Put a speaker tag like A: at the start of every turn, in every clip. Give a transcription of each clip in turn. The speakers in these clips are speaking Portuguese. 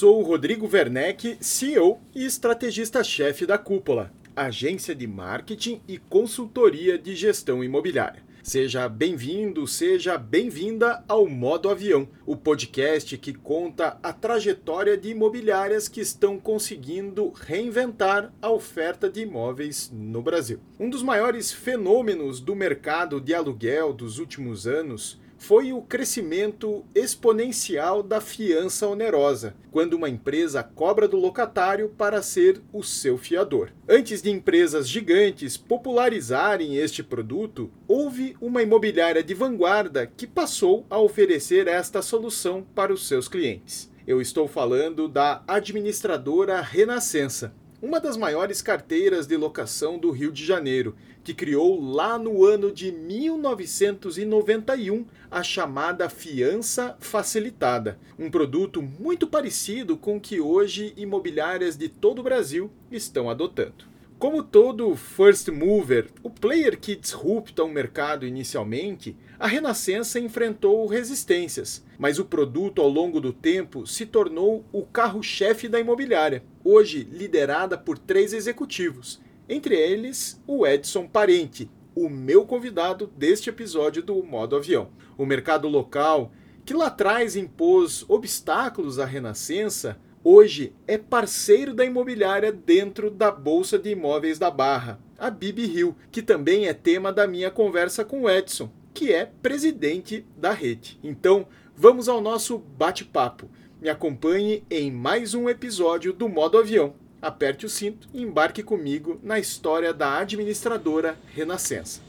A: Sou o Rodrigo Werneck, CEO e estrategista-chefe da Cúpula, agência de marketing e consultoria de gestão imobiliária. Seja bem-vindo, seja bem-vinda ao Modo Avião, o podcast que conta a trajetória de imobiliárias que estão conseguindo reinventar a oferta de imóveis no Brasil. Um dos maiores fenômenos do mercado de aluguel dos últimos anos foi o crescimento exponencial da fiança onerosa, quando uma empresa cobra do locatário para ser o seu fiador. Antes de empresas gigantes popularizarem este produto, houve uma imobiliária de vanguarda que passou a oferecer esta solução para os seus clientes. Eu estou falando da administradora Renascença, uma das maiores carteiras de locação do Rio de Janeiro, que criou lá no ano de 1991 a chamada fiança facilitada, um produto muito parecido com o que hoje imobiliárias de todo o Brasil estão adotando. Como todo first mover, o player que disrupta o mercado inicialmente, a Renascença enfrentou resistências, mas o produto ao longo do tempo se tornou o carro-chefe da imobiliária, hoje liderada por três executivos, entre eles o Edson Parente, o meu convidado deste episódio do Modo Avião. O mercado local, que lá atrás impôs obstáculos à Renascença, hoje é parceiro da imobiliária dentro da Bolsa de Imóveis da Barra, a Bibi Rio, que também é tema da minha conversa com o Edson, que é presidente da rede. Então, vamos ao nosso bate-papo. Me acompanhe em mais um episódio do Modo Avião. Aperte o cinto e embarque comigo na história da administradora Renascença.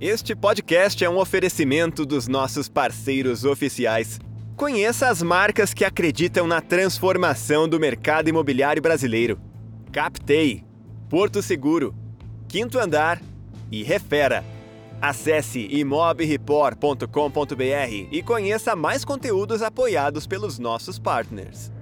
B: Este podcast é um oferecimento dos nossos parceiros oficiais. Conheça as marcas que acreditam na transformação do mercado imobiliário brasileiro: Captei, Porto Seguro, Quinto Andar e Refera. Acesse imobreport.com.br e conheça mais conteúdos apoiados pelos nossos partners.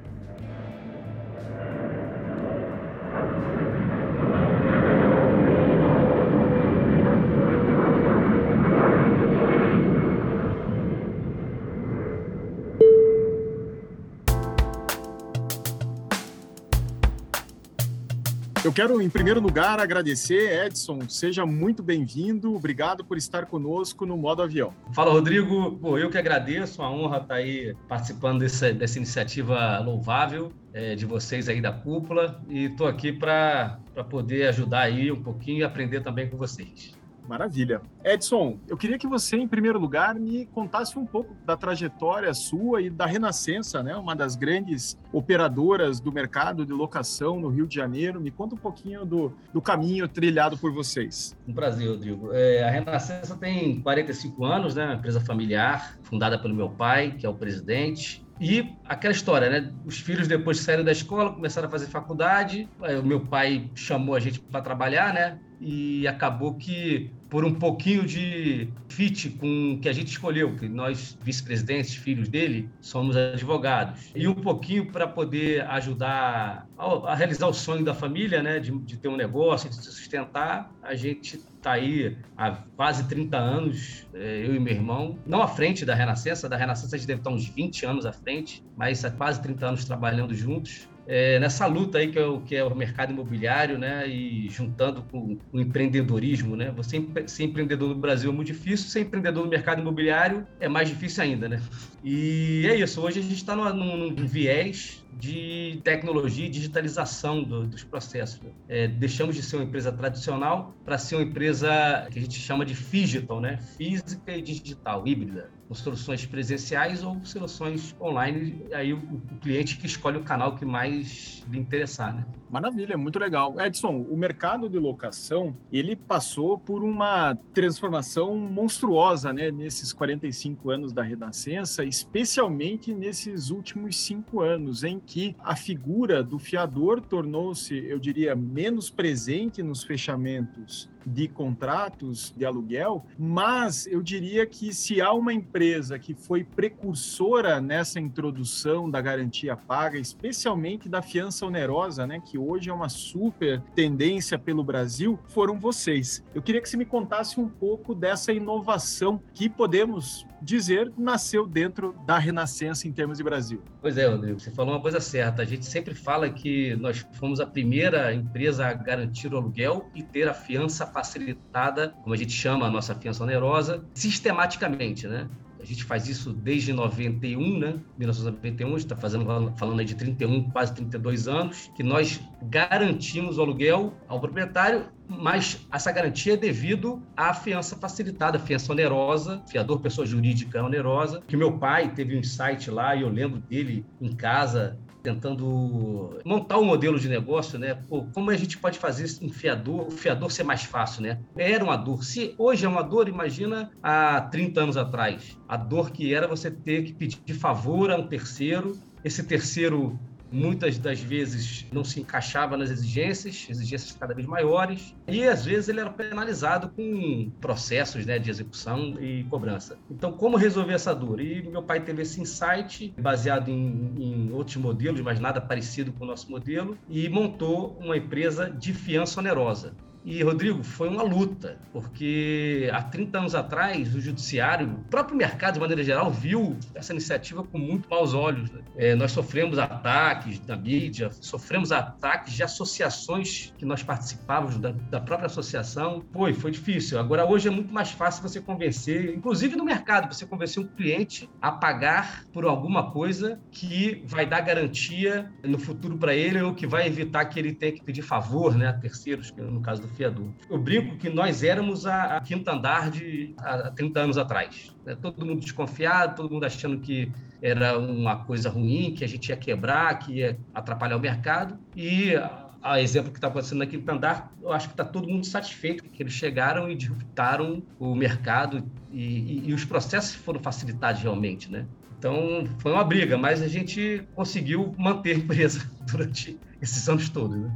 A: Eu quero, em primeiro lugar, agradecer, Edson. Seja muito bem-vindo. Obrigado por estar conosco no Modo Avião.
C: Fala, Rodrigo. Pô, eu que agradeço. Uma honra estar aí participando dessa, dessa iniciativa louvável é, de vocês aí da cúpula. E estou aqui para poder ajudar aí um pouquinho e aprender também com vocês.
A: Maravilha. Edson, eu queria que você, em primeiro lugar, me contasse um pouco da trajetória sua e da Renascença, né? uma das grandes operadoras do mercado de locação no Rio de Janeiro. Me conta um pouquinho do, do caminho trilhado por vocês.
C: Um prazer, Rodrigo. É, a Renascença tem 45 anos, né? uma empresa familiar, fundada pelo meu pai, que é o presidente. E aquela história, né? Os filhos depois saíram da escola, começaram a fazer faculdade. o meu pai chamou a gente para trabalhar, né? E acabou que por um pouquinho de fit com o que a gente escolheu, que nós, vice-presidentes, filhos dele, somos advogados. E um pouquinho para poder ajudar a, realizar o sonho da família, né, de, de, ter um negócio, de se sustentar, a gente está aí há quase 30 anos, é, eu e meu irmão, não à frente da Renascença, da Renascença a gente deve estar uns 20 anos à frente, mas há quase 30 anos trabalhando juntos é, nessa luta aí que é, o, que é o mercado imobiliário, né? E juntando com o empreendedorismo, né? Você ser empreendedor no Brasil é muito difícil, ser empreendedor no mercado imobiliário é mais difícil ainda, né? E é isso. Hoje a gente está num, num viés de tecnologia e digitalização do, dos processos. É, deixamos de ser uma empresa tradicional para ser uma empresa que a gente chama de digital, né? física e digital, híbrida com soluções presenciais ou soluções online, aí o, o, cliente que escolhe o canal que mais lhe interessar, né?
A: Maravilha, muito legal. Edson, o mercado de locação, ele passou por uma transformação monstruosa, né, nesses 45 anos da Renascença, especialmente nesses últimos cinco anos, em que a figura do fiador tornou-se, eu diria, menos presente nos fechamentos de contratos de aluguel, mas eu diria que se há uma empresa que foi precursora nessa introdução da garantia paga, especialmente da fiança onerosa, né, que hoje é uma super tendência pelo Brasil, foram vocês. Eu queria que você me contasse um pouco dessa inovação que podemos dizer nasceu dentro da Renascença em termos de Brasil.
C: Pois é, Rodrigo, você falou uma coisa certa. A gente sempre fala que nós fomos a primeira empresa a garantir o aluguel e ter a fiança facilitada, como a gente chama a nossa fiança onerosa, sistematicamente, né? A gente faz isso desde 91, né? 1991, está fazendo falando aí de 31, quase 32 anos, que nós garantimos o aluguel ao proprietário, mas essa garantia é devido à fiança facilitada, fiança onerosa, fiador pessoa jurídica onerosa, que meu pai teve um insight lá e eu lembro dele em casa tentando montar um modelo de negócio, né? Pô, como a gente pode fazer um fiador, o fiador ser mais fácil, né? Era uma dor. Se hoje é uma dor, imagina há 30 anos atrás. A dor que era você ter que pedir favor a um terceiro, esse terceiro muitas das vezes não se encaixava nas exigências, exigências cada vez maiores, e às vezes ele era penalizado com processos né, de execução e cobrança. Então, como resolver essa dor? E meu pai teve esse insight, baseado em, em outros modelos, mas nada parecido com o nosso modelo, e montou uma empresa de fiança onerosa. E, Rodrigo, foi uma luta, porque há 30 anos atrás, o judiciário, o próprio mercado, de maneira geral, viu essa iniciativa com muito maus olhos. Né? É, nós sofremos ataques da mídia, sofremos ataques de associações que nós participávamos da, da própria associação. Foi, foi difícil. Agora, hoje é muito mais fácil você convencer, inclusive no mercado, você convencer um cliente a pagar por alguma coisa que vai dar garantia no futuro para ele ou que vai evitar que ele tenha que pedir favor né, a terceiros, no caso do Eu brinco que nós éramos a, a quinta andar de há 30 anos atrás. Né? Todo mundo desconfiado, todo mundo achando que era uma coisa ruim, que a gente ia quebrar, que ia atrapalhar o mercado. E a exemplo que está acontecendo na quinta andar, eu acho que está todo mundo satisfeito que eles chegaram e disruptaram o mercado e, e, e os processos foram facilitados realmente, né? Então, foi uma briga, mas a gente conseguiu manter a empresa durante esses anos todos. Né?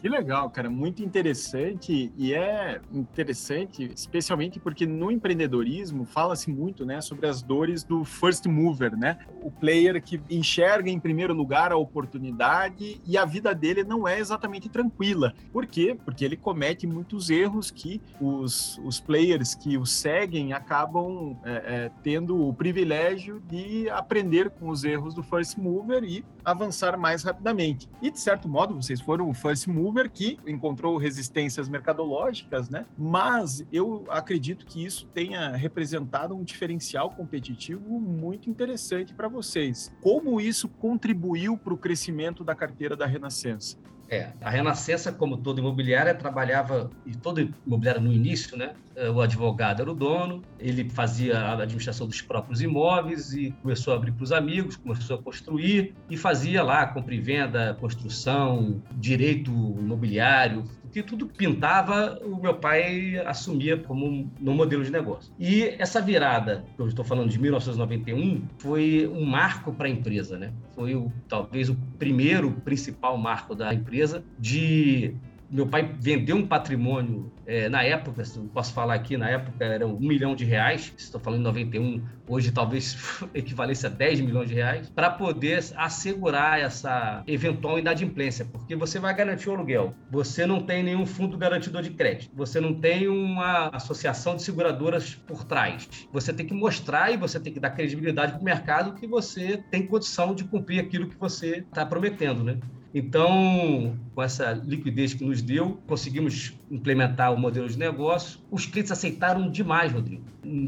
A: Que legal, cara, muito interessante e é interessante, especialmente porque no empreendedorismo fala-se muito, né, sobre as dores do first mover, né? O player que enxerga em primeiro lugar a oportunidade e a vida dele não é exatamente tranquila. Por quê? Porque ele comete muitos erros que os, os players que o seguem acabam é, é, tendo o privilégio de aprender com os erros do first mover e avançar mais rapidamente. E de certo modo, vocês foram o first mover Uber que encontrou resistências mercadológicas, né? Mas eu acredito que isso tenha representado um diferencial competitivo muito interessante para vocês. Como isso contribuiu para o crescimento da carteira da Renascença?
C: É, a Renascença, como toda imobiliária, trabalhava, e toda imobiliária no início, né? É, o advogado era o dono, ele fazia a administração dos próprios imóveis e começou a abrir para os amigos, começou a construir e fazia lá compra e venda, construção, direito imobiliário, que tudo pintava, o meu pai assumia como no modelo de negócio. E essa virada, que eu estou falando de 1991, foi um marco para a empresa, né? Foi o, talvez o primeiro principal marco da empresa de meu pai vendeu um patrimônio é, na época, posso falar aqui, na época era um milhão de reais, estou falando em 91, hoje talvez equivalesse a 10 milhões de reais, para poder assegurar essa eventual inadimplência, porque você vai garantir o aluguel, você não tem nenhum fundo garantidor de crédito, você não tem uma associação de seguradoras por trás, você tem que mostrar e você tem que dar credibilidade para o mercado que você tem condição de cumprir aquilo que você está prometendo, né? Então, com essa liquidez que nos deu, conseguimos implementar o modelo de negócio. Os clientes aceitaram demais, Rodrigo,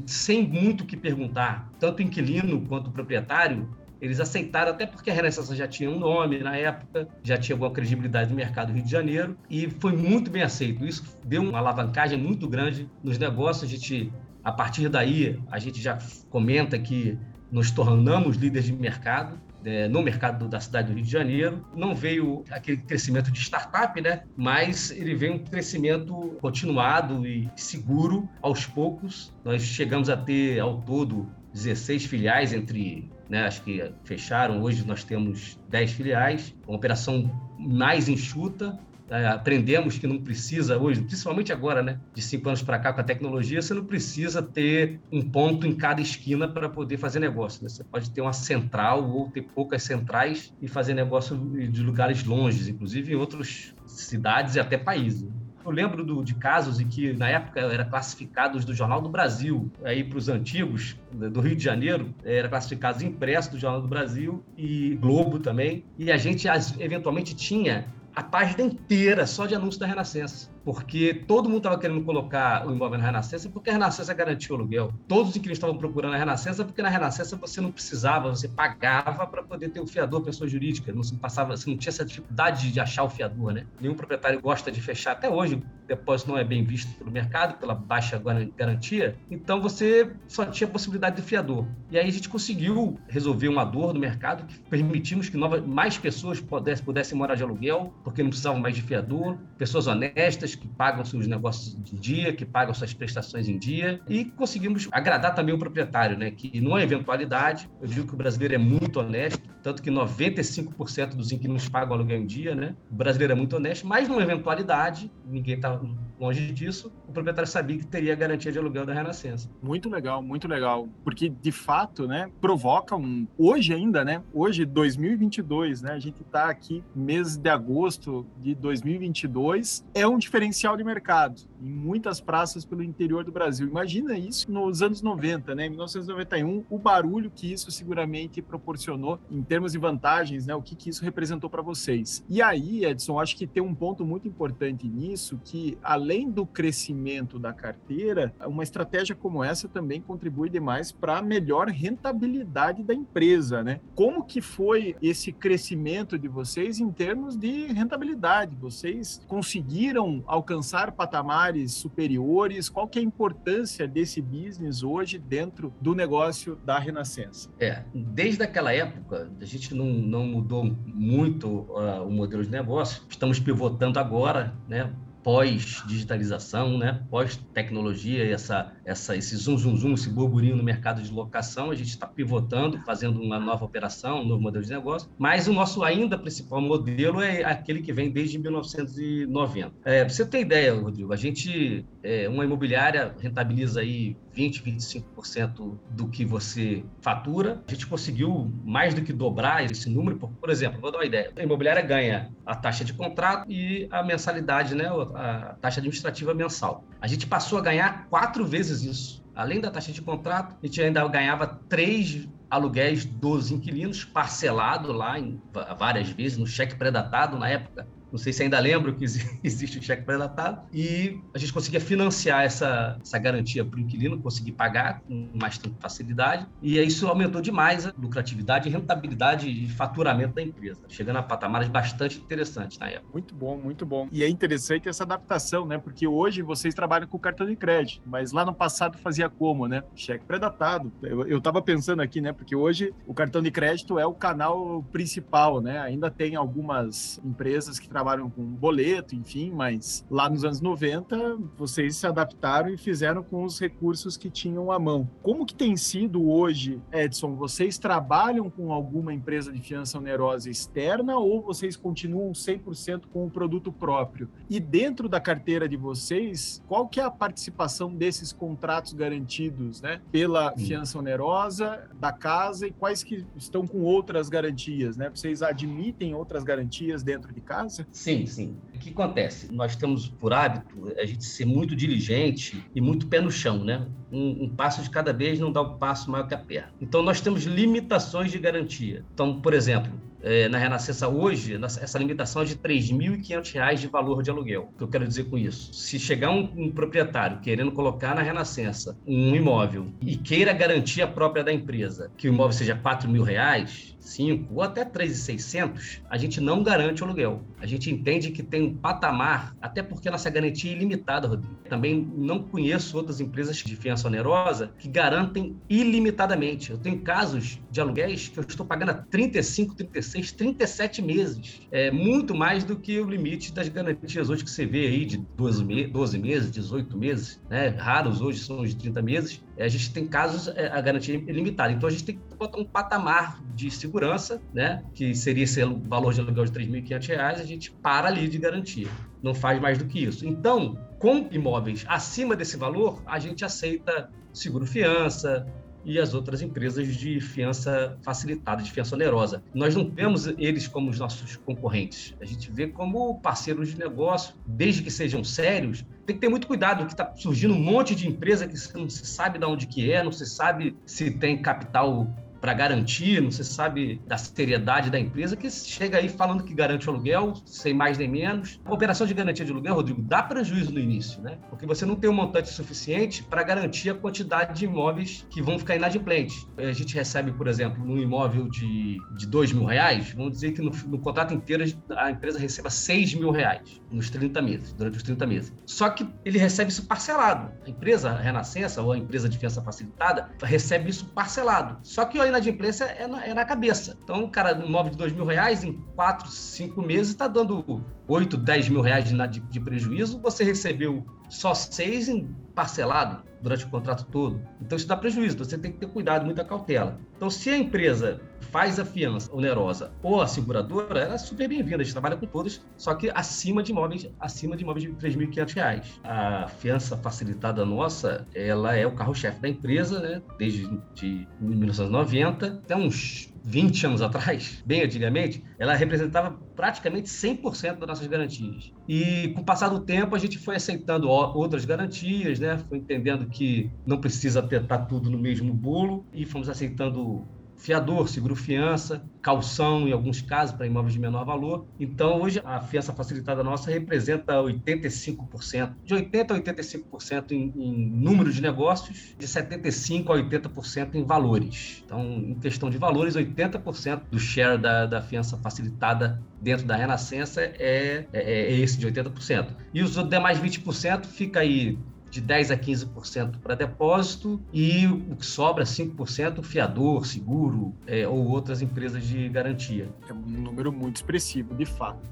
C: sem muito o que perguntar. Tanto o inquilino quanto o proprietário eles aceitaram, até porque a Renascença já tinha um nome na época, já tinha alguma credibilidade no mercado do Rio de Janeiro, e foi muito bem aceito. Isso deu uma alavancagem muito grande nos negócios. A gente, a partir daí, a gente já comenta que nos tornamos líderes de mercado é, no mercado da cidade do Rio de Janeiro. Não veio aquele crescimento de startup, né? mas ele veio um crescimento continuado e seguro aos poucos. Nós chegamos a ter, ao todo, 16 filiais entre, né, acho que fecharam, hoje nós temos 10 filiais, uma operação mais enxuta, é, aprendemos que não precisa hoje, principalmente agora, né, de cinco anos para cá com a tecnologia, você não precisa ter um ponto em cada esquina para poder fazer negócio. Né? Você pode ter uma central ou ter poucas centrais e fazer negócio de lugares longes, inclusive em outras cidades e até países. Eu lembro do, de casos em que, na época, era classificados do Jornal do Brasil, aí para os antigos, do Rio de Janeiro, era classificados impresso do Jornal do Brasil e Globo também, e a gente eventualmente tinha a página inteira só de anúncio da Renascença porque todo mundo estava querendo colocar o imóvel na Renascença porque a Renascença garantiu o aluguel. Todos os inquilinos estavam procurando a Renascença porque na Renascença você não precisava, você pagava para poder ter o fiador, pessoa jurídica. Não se passava, você não tinha essa dificuldade de achar o fiador, né? Nenhum proprietário gosta de fechar. Até hoje, o depósito não é bem visto pelo mercado, pela baixa garantia. Então você só tinha a possibilidade do fiador. E aí a gente conseguiu resolver uma dor do mercado que permitimos que novas, mais pessoas pudessem, pudessem morar de aluguel, porque não precisavam mais de fiador, pessoas honestas que pagam seus negócios de dia, que pagam suas prestações em dia, e conseguimos agradar também o proprietário, né? Que numa eventualidade, eu digo que o brasileiro é muito honesto, tanto que 95% dos inquilinos pagam aluguel em dia, né? O brasileiro é muito honesto, mas numa eventualidade, ninguém está longe disso, o proprietário sabia que teria garantia de aluguel da Renascença.
A: Muito legal, muito legal, porque de fato, né, provoca um hoje ainda, né? Hoje 2022, né? A gente está aqui mês de agosto de 2022, é um diferencial diferencial de mercado em muitas praças pelo interior do Brasil. Imagina isso nos anos 90, né? Em 1991, o barulho que isso seguramente proporcionou em termos de vantagens, né? O que, que isso representou para vocês. E aí, Edson, acho que tem um ponto muito importante nisso, que além do crescimento da carteira, uma estratégia como essa também contribui demais para a melhor rentabilidade da empresa, né? Como que foi esse crescimento de vocês em termos de rentabilidade? Vocês conseguiram alcançar patamares superiores? Qual que é a importância desse business hoje dentro do negócio da Renascença?
C: É, desde aquela época, a gente não, não mudou muito uh, o modelo de negócio. Estamos pivotando agora, né? Pós-digitalização, né? pós-tecnologia, essa, essa, esse zoom, zoom, zoom, esse burburinho no mercado de locação, a gente está pivotando, fazendo uma nova operação, um novo modelo de negócio, mas o nosso ainda principal modelo é aquele que vem desde 1990. É, você ter ideia, Rodrigo, a gente, é, uma imobiliária rentabiliza aí 20, 25% do que você fatura. A gente conseguiu mais do que dobrar esse número. Por, por exemplo, vou dar uma ideia. A imobiliária ganha a taxa de contrato e a mensalidade, né, a taxa administrativa mensal. A gente passou a ganhar quatro vezes isso. Além da taxa de contrato, a gente ainda ganhava três aluguéis dos inquilinos parcelado lá em várias vezes no cheque pré-datado na época não sei se ainda lembro que existe o cheque pré-datado, e a gente conseguia financiar essa, essa garantia para o inquilino, conseguir pagar com mais facilidade, e isso aumentou demais a lucratividade, rentabilidade e faturamento da empresa, chegando a patamares bastante interessantes na época.
A: Muito bom, muito bom. E é interessante essa adaptação, né? Porque hoje vocês trabalham com cartão de crédito, mas lá no passado fazia como, né? Cheque pré-datado. Eu estava pensando aqui, né? Porque hoje o cartão de crédito é o canal principal, né? Ainda tem algumas empresas que trabalham trabalham com boleto, enfim, mas lá nos anos 90 vocês se adaptaram e fizeram com os recursos que tinham à mão. Como que tem sido hoje, Edson? Vocês trabalham com alguma empresa de fiança onerosa externa ou vocês continuam 100% com o produto próprio? E dentro da carteira de vocês, qual que é a participação desses contratos garantidos, né, pela fiança onerosa da casa e quais que estão com outras garantias, né? Vocês admitem outras garantias dentro de casa?
C: Sim, sim. O que acontece? Nós temos por hábito a gente ser muito diligente e muito pé no chão, né? Um, um, passo de cada vez não dá um passo maior que a perna. Então, nós temos limitações de garantia. Então, por exemplo, é, na Renascença hoje, essa limitação é de R$ 3.500 de valor de aluguel. O que eu quero dizer com isso? Se chegar um, um, proprietário querendo colocar na Renascença um imóvel e queira garantia própria da empresa que o imóvel seja R$ mil reais, 5 ou até 3,600, a gente não garante o aluguel. A gente entende que tem um patamar, até porque a nossa garantia é ilimitada, Rodrigo. Também não conheço outras empresas de fiança onerosa que garantem ilimitadamente. Eu tenho casos de aluguéis que eu estou pagando há 35, 36, 37 meses. É muito mais do que o limite das garantias hoje que você vê aí de 12, me 12 meses, 18 meses, né? Raros hoje são de 30 meses. É, a gente tem casos, é, a garantia é limitada. Então a gente tem que botar um patamar de segurança, né? Que seria esse valor de aluguel de R$ 3.500, a gente para ali de garantia. Não faz mais do que isso. Então, com imóveis acima desse valor, a gente aceita seguro fiança, e as outras empresas de fiança facilitada, de fiança onerosa. Nós não vemos eles como os nossos concorrentes. A gente vê como parceiros de negócio, desde que sejam sérios. Tem que ter muito cuidado, que está surgindo um monte de empresa que não se sabe de onde que é, não se sabe se tem capital para garantir, não se sabe da seriedade da empresa, que chega aí falando que garante o aluguel, sem mais nem menos. A operação de garantia de aluguel, Rodrigo, dá prejuízo no início, né? Porque você não tem um montante suficiente para garantir a quantidade de imóveis que vão ficar inadimplentes. A gente recebe, por exemplo, num imóvel de, de dois mil reais, vamos dizer que no, no contrato inteiro a empresa receba seis mil reais nos 30 meses, durante os 30 meses. Só que ele recebe isso parcelado. A empresa a Renascença ou a empresa de fiança facilitada recebe isso parcelado. Só que inadimplência é na, é na cabeça. Então, o cara, imóvel de dois mil reais, em quatro, cinco meses, está dando 8, 10 mil reais de, de prejuízo, você recebeu só seis em parcelado durante o contrato todo. Então isso dá prejuízo, você tem que ter cuidado, muita cautela. Então se a empresa faz a fiança onerosa ou a seguradora, ela é super bem-vinda, a gente trabalha com todos, só que acima de imóveis, acima de imóveis de R$ 3.500. A fiança facilitada nossa, ela é o carro-chefe da empresa, né, desde de 1990, até uns 20 anos atrás, bem antigamente, ela representava praticamente 100% das nossas garantias. E com o passar do tempo, a gente foi aceitando outras garantias, né? Foi entendendo que não precisa tá tudo no mesmo bolo e fomos aceitando fiador, seguro fiança, calção em alguns casos para imóveis de menor valor. Então, hoje a fiança facilitada nossa representa 85%, de 80 a 85% em, em número de negócios, de 75 a 80% em valores. Então, em questão de valores, 80% do share da, da fiança facilitada dentro da Renascença é, é, é esse de 80%. E os demais 20% fica aí de 10% a 15% para depósito e o que sobra, 5%, fiador, seguro é, ou outras empresas de garantia.
A: É um número muito expressivo, de fato.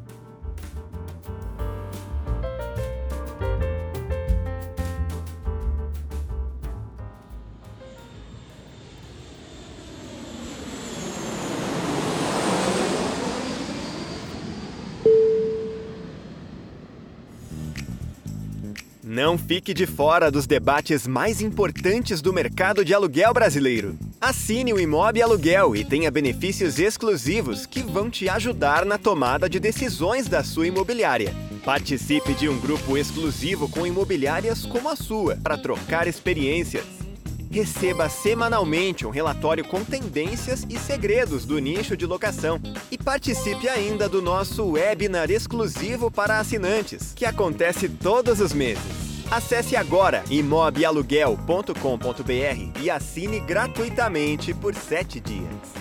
B: Não fique de fora dos debates mais importantes do mercado de aluguel brasileiro. Assine o Imob Aluguel e tenha benefícios exclusivos que vão te ajudar na tomada de decisões da sua imobiliária. Participe de um grupo exclusivo com imobiliárias como a sua para trocar experiências. Receba semanalmente um relatório com tendências e segredos do nicho de locação. E participe ainda do nosso webinar exclusivo para assinantes, que acontece todos os meses. Acesse agora imobialuguel.com.br e assine gratuitamente por 7 dias.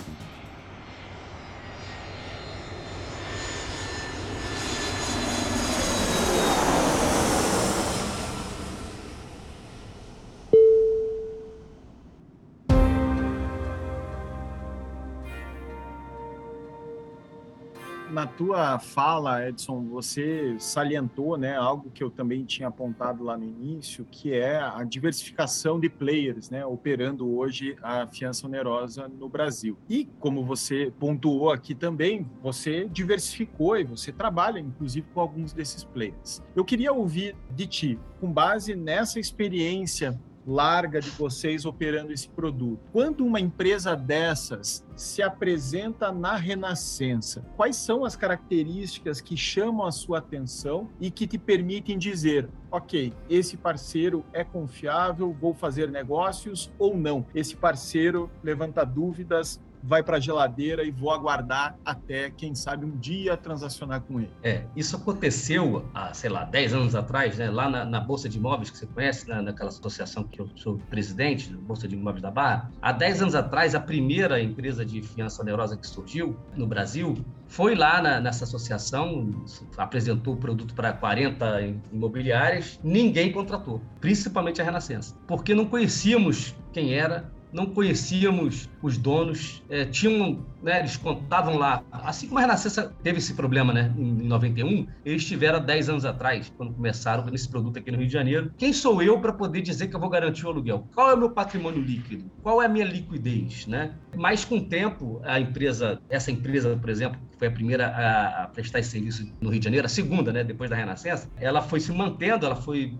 A: Tua fala, Edson, você salientou, né, algo que eu também tinha apontado lá no início, que é a diversificação de players, né, operando hoje a fiança onerosa no Brasil. E como você pontuou aqui também, você diversificou e você trabalha, inclusive, com alguns desses players. Eu queria ouvir de ti, com base nessa experiência larga de vocês operando esse produto. Quando uma empresa dessas se apresenta na Renascença, quais são as características que chamam a sua atenção e que te permitem dizer, ok, esse parceiro é confiável, vou fazer negócios ou não? Esse parceiro levanta dúvidas, vai para a geladeira e vou aguardar até, quem sabe, um dia transacionar com ele.
C: É, isso aconteceu há, sei lá, 10 anos atrás, né, lá na, na Bolsa de Imóveis, que você conhece, né, naquela associação que eu sou presidente, Bolsa de Imóveis da Barra. Há 10 anos atrás, a primeira empresa de fiança onerosa que surgiu no Brasil foi lá na, nessa associação, apresentou o produto para 40 imobiliárias, ninguém contratou, principalmente a Renascença, porque não conhecíamos quem era, não conhecíamos os donos, é, tinham, né, eles contavam lá, assim como a Renascença teve esse problema né, em 91, eles tiveram 10 anos atrás, quando começaram com esse produto aqui no Rio de Janeiro. Quem sou eu para poder dizer que eu vou garantir o aluguel? Qual é o meu patrimônio líquido? Qual é a minha liquidez? Né? Mas com o tempo, a empresa, essa empresa, por exemplo, foi a primeira a, prestar esse serviço no Rio de Janeiro, a segunda, né, depois da Renascença, ela foi se mantendo, ela foi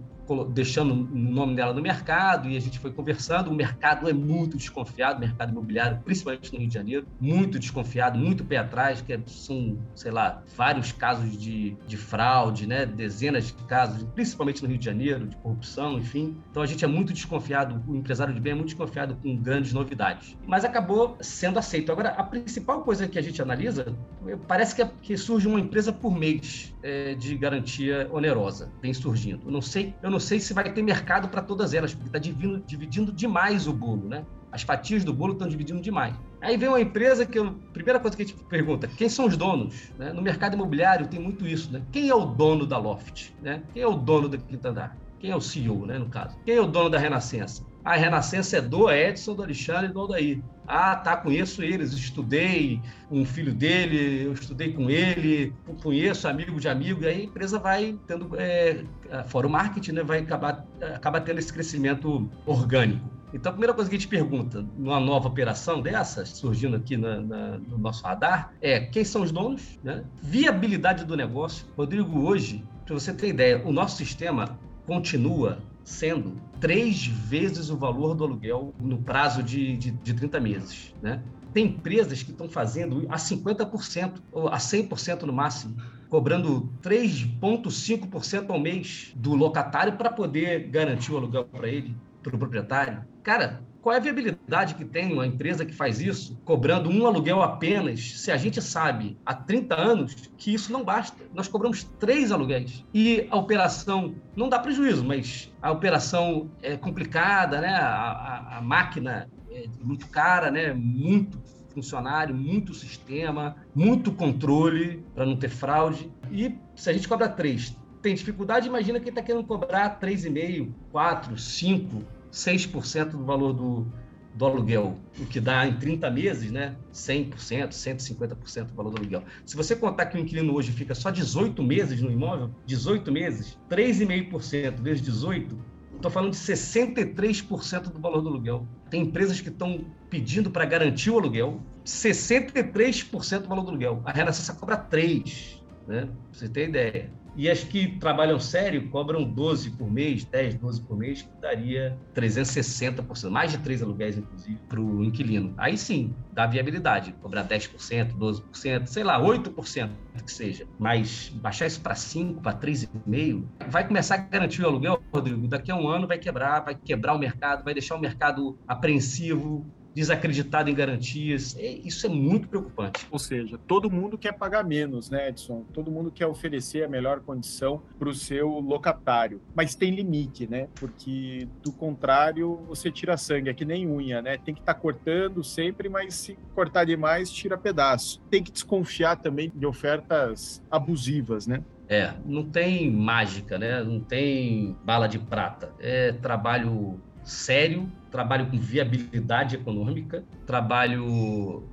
C: deixando o nome dela no mercado e a gente foi conversando. O mercado é muito desconfiado, o mercado imobiliário, principalmente no Rio de Janeiro, muito desconfiado, muito pé atrás, que são, sei lá, vários casos de, de fraude, né? dezenas de casos, principalmente no Rio de Janeiro, de corrupção, enfim. Então a gente é muito desconfiado, o empresário de bem é muito desconfiado com grandes novidades. Mas acabou sendo aceito. Agora, a principal coisa que a gente analisa, parece que, é, que surge uma empresa por mês é, de garantia onerosa, vem surgindo. Eu não sei, eu não sei se vai ter mercado para todas elas, porque está dividindo, dividindo demais o bolo, né? As fatias do bolo estão dividindo demais. Aí vem uma empresa que, a primeira coisa que a gente pergunta, quem são os donos? Né? No mercado imobiliário tem muito isso, né? Quem é o dono da Loft? Né? Quem é o dono da Quinta Andar? Quem é o CEO, né, no caso? Quem é o dono da Renascença? A Renascença é do Edson, do Alexandre e do Aldair. Ah, tá, conheço eles, estudei um filho dele, eu estudei com ele, conheço amigo de amigo, e aí a empresa vai tendo, é, fora o marketing, né, vai acabar, acaba tendo esse crescimento orgânico. Então, a primeira coisa que a gente pergunta numa nova operação dessas, surgindo aqui na, na, no nosso radar, é quem são os donos, né? viabilidade do negócio. Rodrigo, hoje, para você ter ideia, o nosso sistema continua sendo três vezes o valor do aluguel no prazo de, de, de 30 meses. Né? Tem empresas que estão fazendo a 50% ou a 100% no máximo, cobrando 3,5% ao mês do locatário para poder garantir o aluguel para ele, para o proprietário. Cara, qual é a viabilidade que tem uma empresa que faz isso, cobrando um aluguel apenas, se a gente sabe há 30 anos que isso não basta? Nós cobramos três aluguéis. E a operação não dá prejuízo, mas a operação é complicada, né? a, a, a máquina é muito cara, né? muito funcionário, muito sistema, muito controle para não ter fraude. E se a gente cobra três, tem dificuldade, imagina quem está querendo cobrar 3,5, 4, 5 6% do valor do, do aluguel, o que dá em 30 meses, né, 100%, 150% do valor do aluguel. Se você contar que o inquilino hoje fica só 18 meses no imóvel, 18 meses, 3,5% vezes 18, estou falando de 63% do valor do aluguel. Tem empresas que estão pedindo para garantir o aluguel, 63% do valor do aluguel. A Renascença cobra 3%, né? Pra você ter ideia. E as que trabalham sério cobram 12 por mês, 10, 12 por mês, que daria 360%, mais de três aluguéis, inclusive, para o inquilino. Aí sim, dá viabilidade, cobrar 10%, 12%, sei lá, 8% que seja. Mas baixar isso para 5%, para 3,5%, vai começar a garantir o aluguel, Rodrigo, daqui a um ano vai quebrar, vai quebrar o mercado, vai deixar o mercado apreensivo, desacreditado em garantias. Isso é muito preocupante.
A: Ou seja, todo mundo quer pagar menos, né, Edson? Todo mundo quer oferecer a melhor condição para o seu locatário. Mas tem limite, né? Porque do contrário, você tira sangue, é que nem unha, né? Tem que estar tá cortando sempre, mas se cortar demais, tira pedaço. Tem que desconfiar também de ofertas abusivas, né?
C: É, não tem mágica, né? Não tem bala de prata. É trabalho sério, trabalho com viabilidade econômica, trabalho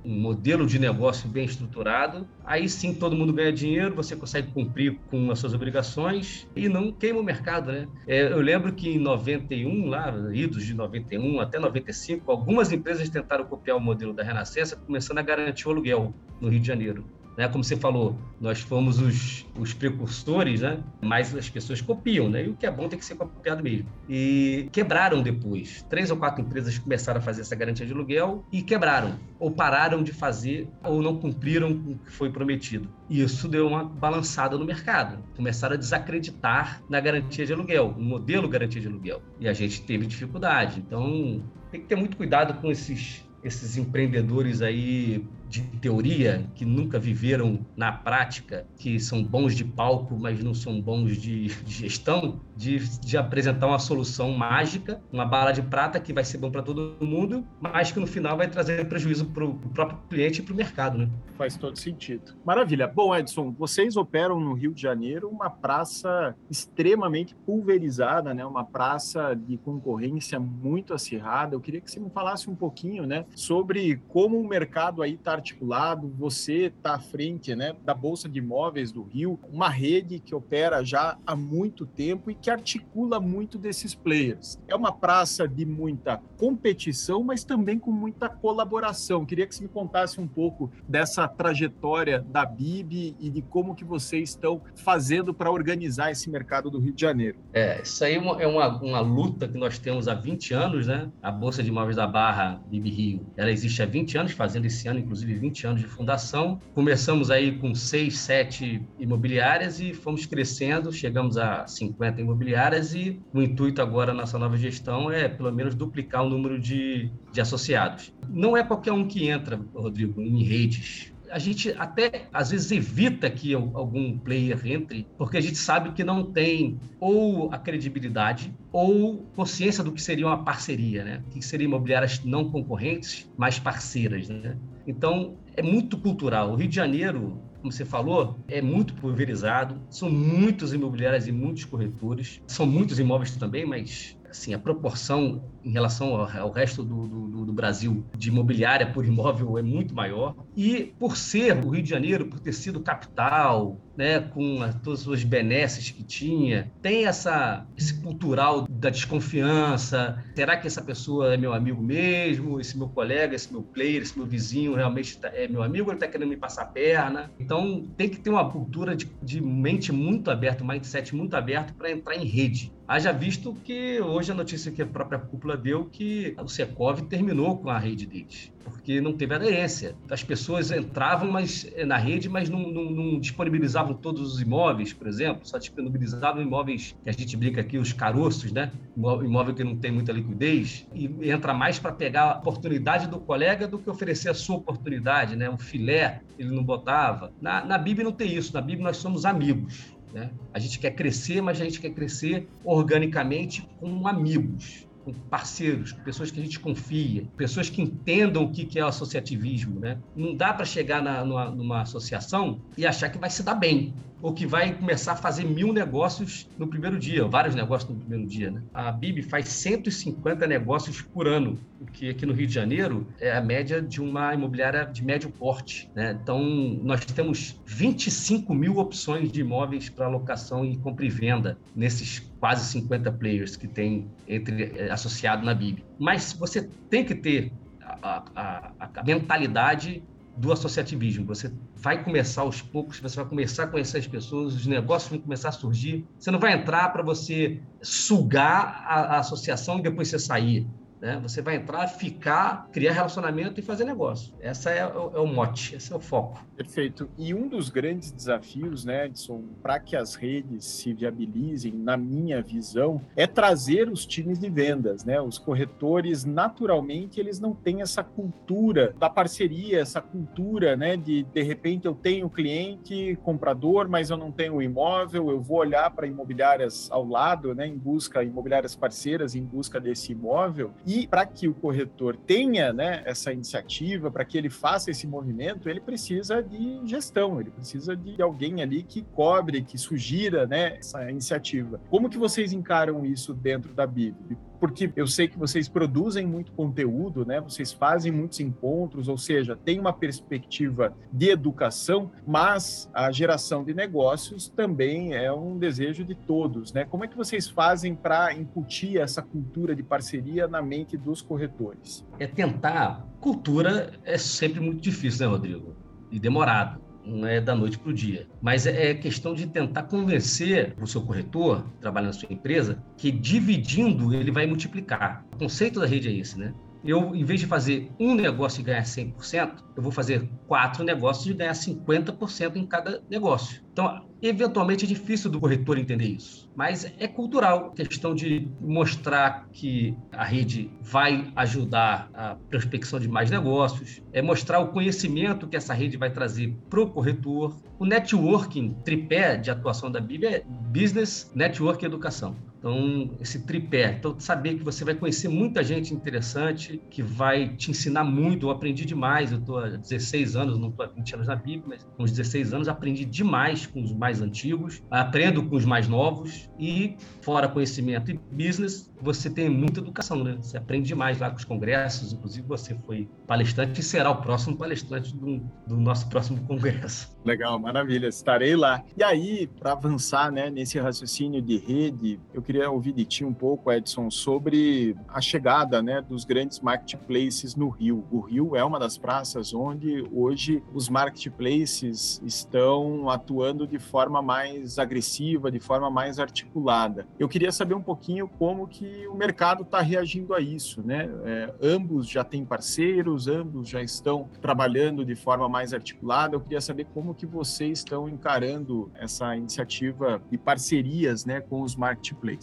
C: um modelo de negócio bem estruturado. Aí sim todo mundo ganha dinheiro, você consegue cumprir com as suas obrigações e não queima o mercado, né? É, eu lembro que em 91, lá, idos de 91 até 95, algumas empresas tentaram copiar o modelo da Renascença, começando a garantir o aluguel no Rio de Janeiro né? Como você falou, nós fomos os, os precursores, né? Mas as pessoas copiam, né? E o que é bom tem que ser copiado mesmo. E quebraram depois. Três ou quatro empresas começaram a fazer essa garantia de aluguel e quebraram, ou pararam de fazer, ou não cumpriram o que foi prometido. E isso deu uma balançada no mercado. Começaram a desacreditar na garantia de aluguel, no modelo garantia de aluguel. E a gente teve dificuldade. Então, tem que ter muito cuidado com esses esses empreendedores aí de teoria, que nunca viveram na prática, que são bons de palco, mas não são bons de, de gestão, de, de, apresentar uma solução mágica, uma bala de prata que vai ser bom para todo mundo, mas que no final vai trazer prejuízo para o próprio cliente e para o mercado. Né?
A: Faz todo sentido. Maravilha. Bom, Edson, vocês operam no Rio de Janeiro uma praça extremamente pulverizada, né? uma praça de concorrência muito acirrada. Eu queria que você me falasse um pouquinho né, sobre como o mercado aí está articulado, você está à frente né, da Bolsa de Imóveis do Rio, uma rede que opera já há muito tempo e que articula muito desses players. É uma praça de muita competição, mas também com muita colaboração. Queria que você me contasse um pouco dessa trajetória da BIB e de como que vocês estão fazendo para organizar esse mercado do Rio de Janeiro.
C: É, isso aí é uma, uma luta que nós temos há 20 anos, né? A Bolsa de Imóveis da Barra, BIB Rio, ela existe há 20 anos, fazendo esse ano, inclusive, inclusive 20 anos de fundação. Começamos aí com seis, sete imobiliárias e fomos crescendo, chegamos a 50 imobiliárias e o intuito agora, nossa nova gestão, é pelo menos duplicar o número de, de associados. Não é qualquer um que entra, Rodrigo, em redes a gente até às vezes evita que algum player entre, porque a gente sabe que não tem ou a credibilidade ou consciência do que seria uma parceria, né? Que seriam imobiliárias não concorrentes, mas parceiras, né? Então, é muito cultural. O Rio de Janeiro, como você falou, é muito pulverizado, são muitos imobiliários e muitos corretores, são muitos imóveis também, mas assim, a proporção em relação ao, resto do, do, do, Brasil de imobiliária por imóvel é muito maior. E por ser o Rio de Janeiro, por ter sido capital, né, com as, todas as suas benesses que tinha, tem essa, esse cultural da desconfiança. Será que essa pessoa é meu amigo mesmo? Esse meu colega, esse meu player, esse meu vizinho realmente tá, é meu amigo ele está querendo me passar a perna? Então tem que ter uma cultura de, de mente muito aberta, um mindset muito aberto para entrar em rede. Haja visto que hoje a notícia que a própria cúpula deu que o Secov terminou com a rede deles porque não teve aderência. As pessoas entravam mas, eh, na rede, mas não, não, não, disponibilizavam todos os imóveis, por exemplo, só disponibilizavam imóveis que a gente brinca aqui, os caroços, né? Imóvel que não tem muita liquidez, e entra mais para pegar a oportunidade do colega do que oferecer a sua oportunidade, né? Um filé ele não botava. Na, na Bíblia não tem isso, na Bíblia nós somos amigos. Né? A gente quer crescer, mas a gente quer crescer organicamente com amigos com parceiros, pessoas que a gente confia, pessoas que entendam o que é o associativismo. Né? Não dá para chegar na, numa, numa associação e achar que vai se dar bem ou que vai começar a fazer mil negócios no primeiro dia, vários negócios no primeiro dia. Né? A BIB faz 150 negócios por ano, o que aqui no Rio de Janeiro é a média de uma imobiliária de médio porte. Né? Então, nós temos 25 mil opções de imóveis para locação e compra e venda nesses quase 50 players que tem entre é, associado na BIB. Mas você tem que ter a, a, a mentalidade do associativismo. Você vai começar aos poucos, você vai começar a conhecer as pessoas, os negócios vão começar a surgir. Você não vai entrar para você sugar a, a associação e depois você sair. Né? Você vai entrar, ficar, criar relacionamento e fazer negócio. Essa é, o, é o mote, esse é o foco.
A: Perfeito. E um dos grandes desafios, né, Edson, para que as redes se viabilizem, na minha visão, é trazer os times de vendas, né? Os corretores, naturalmente, eles não têm essa cultura da parceria, essa cultura, né, de de repente eu tenho cliente comprador, mas eu não tenho imóvel, eu vou olhar para imobiliárias ao lado, né, em busca imobiliárias parceiras em busca desse imóvel e para que o corretor tenha né, essa iniciativa, para que ele faça esse movimento, ele precisa de gestão, ele precisa de alguém ali que cobre, que sugira né, essa iniciativa. Como que vocês encaram isso dentro da Bíblia? Porque eu sei que vocês produzem muito conteúdo, né? Vocês fazem muitos encontros, ou seja, tem uma perspectiva de educação, mas a geração de negócios também é um desejo de todos, né? Como é que vocês fazem para incutir essa cultura de parceria na mente dos corretores?
C: É tentar. Cultura é sempre muito difícil, né, Rodrigo? E demorado não é da noite para o dia. Mas é, é questão de tentar convencer o seu corretor, trabalhando na sua empresa, que dividindo ele vai multiplicar. O conceito da rede é esse, né? Eu, em vez de fazer um negócio e ganhar 100%, eu vou fazer quatro negócios e ganhar 50% em cada negócio. Então, eventualmente é difícil do corretor entender isso, mas é cultural, questão de mostrar que a rede vai ajudar a prospecção de mais negócios, é mostrar o conhecimento que essa rede vai trazer para o corretor. O networking, tripé de atuação da Bíblia é business, network e educação. Então, esse tripé. Então, saber que você vai conhecer muita gente interessante, que vai te ensinar muito. Eu aprendi demais. Eu estou há 16 anos, não estou há 20 anos na Bíblia, mas com os 16 anos aprendi demais com os mais antigos, aprendo com os mais novos e, fora conhecimento e business, você tem muita educação, né? Você aprende demais lá com os congressos. Inclusive, você foi palestrante e será o próximo palestrante do, do nosso próximo congresso.
A: Legal, maravilha. Estarei lá. E aí, para avançar né, nesse raciocínio de rede, eu queria ouvir de ti um pouco, Edson, sobre a chegada né, dos grandes marketplaces no Rio. O Rio é uma das praças onde hoje os marketplaces estão atuando de forma mais agressiva, de forma mais articulada. Eu queria saber um pouquinho como que o mercado está reagindo a isso. Né? É, ambos já têm parceiros, ambos já estão trabalhando de forma mais articulada. Eu queria saber como que vocês estão encarando essa iniciativa de parcerias né, com os marketplaces?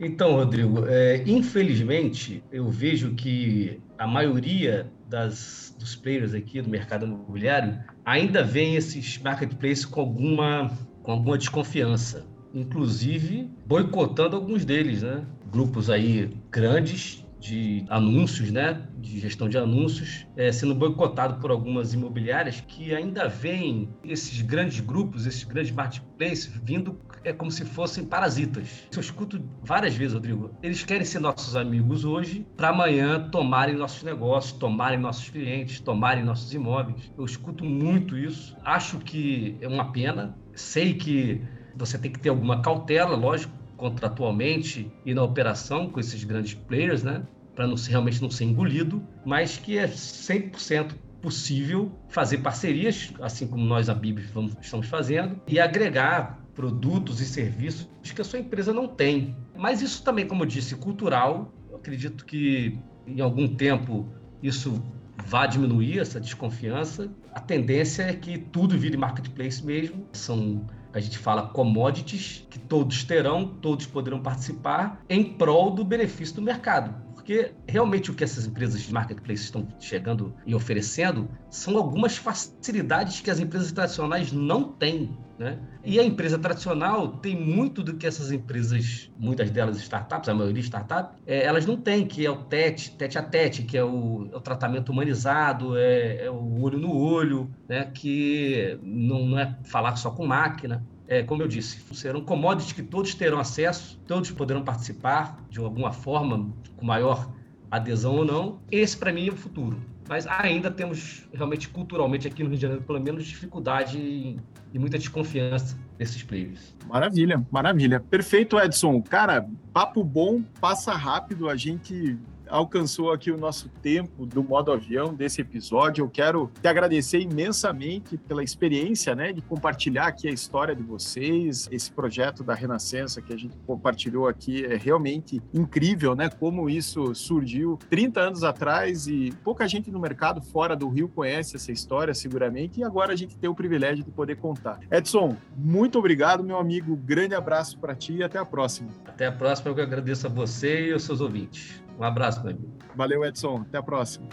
C: Então, Rodrigo, é, infelizmente, eu vejo que a maioria das, dos players aqui do mercado imobiliário ainda vê esses marketplaces com alguma, com alguma desconfiança, inclusive boicotando alguns deles, né? Grupos aí grandes de anúncios, né, de gestão de anúncios, é, sendo boicotado por algumas imobiliárias que ainda veem esses grandes grupos, esses grandes marketplaces vindo é como se fossem parasitas. Eu escuto várias vezes, Rodrigo, eles querem ser nossos amigos hoje para amanhã tomarem nossos negócios, tomarem nossos clientes, tomarem nossos imóveis. Eu escuto muito isso. Acho que é uma pena. Sei que você tem que ter alguma cautela, lógico, contratualmente e na operação com esses grandes players, né? Para não ser, realmente não ser engolido, mas que é 100% possível fazer parcerias, assim como nós, a BIB, estamos fazendo, e agregar produtos e serviços que a sua empresa não tem. Mas isso também, como eu disse, cultural. Eu acredito que em algum tempo isso vá diminuir essa desconfiança. A tendência é que tudo vire marketplace mesmo. São a gente fala commodities, que todos terão, todos poderão participar em prol do benefício do mercado. Porque realmente o que essas empresas de marketplace estão chegando e oferecendo são algumas facilidades que as empresas tradicionais não têm. Né? E a empresa tradicional tem muito do que essas empresas, muitas delas startups, a maioria startup, é, elas não têm, que é o TET, TET a TET, que é o, é o tratamento humanizado, é, é, o olho no olho, né? que não, não é falar só com máquina é, como eu disse, serão commodities que todos terão acesso, todos poderão participar de alguma forma, com maior adesão ou não. Esse, para mim, é o futuro. Mas ainda temos, realmente, culturalmente, aqui no Rio de Janeiro, pelo menos, dificuldade e muita desconfiança desses players.
A: Maravilha, maravilha. Perfeito, Edson. Cara, papo bom, passa rápido. A gente alcançou aqui o nosso tempo do modo avião desse episódio. Eu quero te agradecer imensamente pela experiência, né, de compartilhar aqui a história de vocês, esse projeto da Renascença que a gente compartilhou aqui é realmente incrível, né, como isso surgiu 30 anos atrás e pouca gente no mercado fora do Rio conhece essa história seguramente e agora a gente tem o privilégio de poder contar. Edson, muito obrigado, meu amigo. Grande abraço para ti e até a próxima.
C: Até a próxima, eu que agradeço a você e aos seus ouvintes. Um abraço, meu amigo.
A: Valeu, Edson. Até a próxima.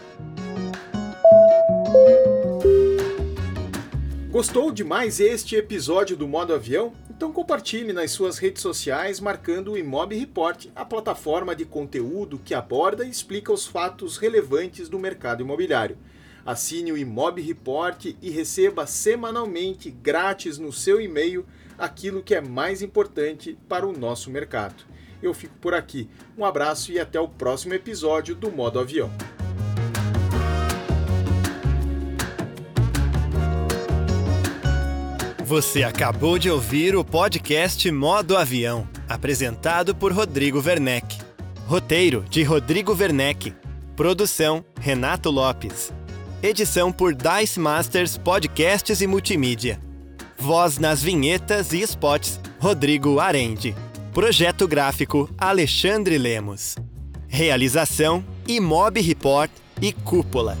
A: Gostou de mais este episódio do Modo Avião? Então compartilhe nas suas redes sociais marcando o Imob Report, a plataforma de conteúdo que aborda e explica os fatos relevantes do mercado imobiliário. Assine o Imob Report e receba semanalmente, grátis no seu e-mail, aquilo que é mais importante para o nosso mercado eu fico por aqui. Um abraço e até o próximo episódio do Modo Avião.
B: Você acabou de ouvir o podcast Modo Avião, apresentado por Rodrigo Werneck. Roteiro de Rodrigo Werneck. Produção Renato Lopes. Edição por Dice Masters Podcasts e Multimídia. Voz nas vinhetas e spots Rodrigo Arende. Projeto gráfico Alexandre Lemos. Realização Imob Report e Cúpula.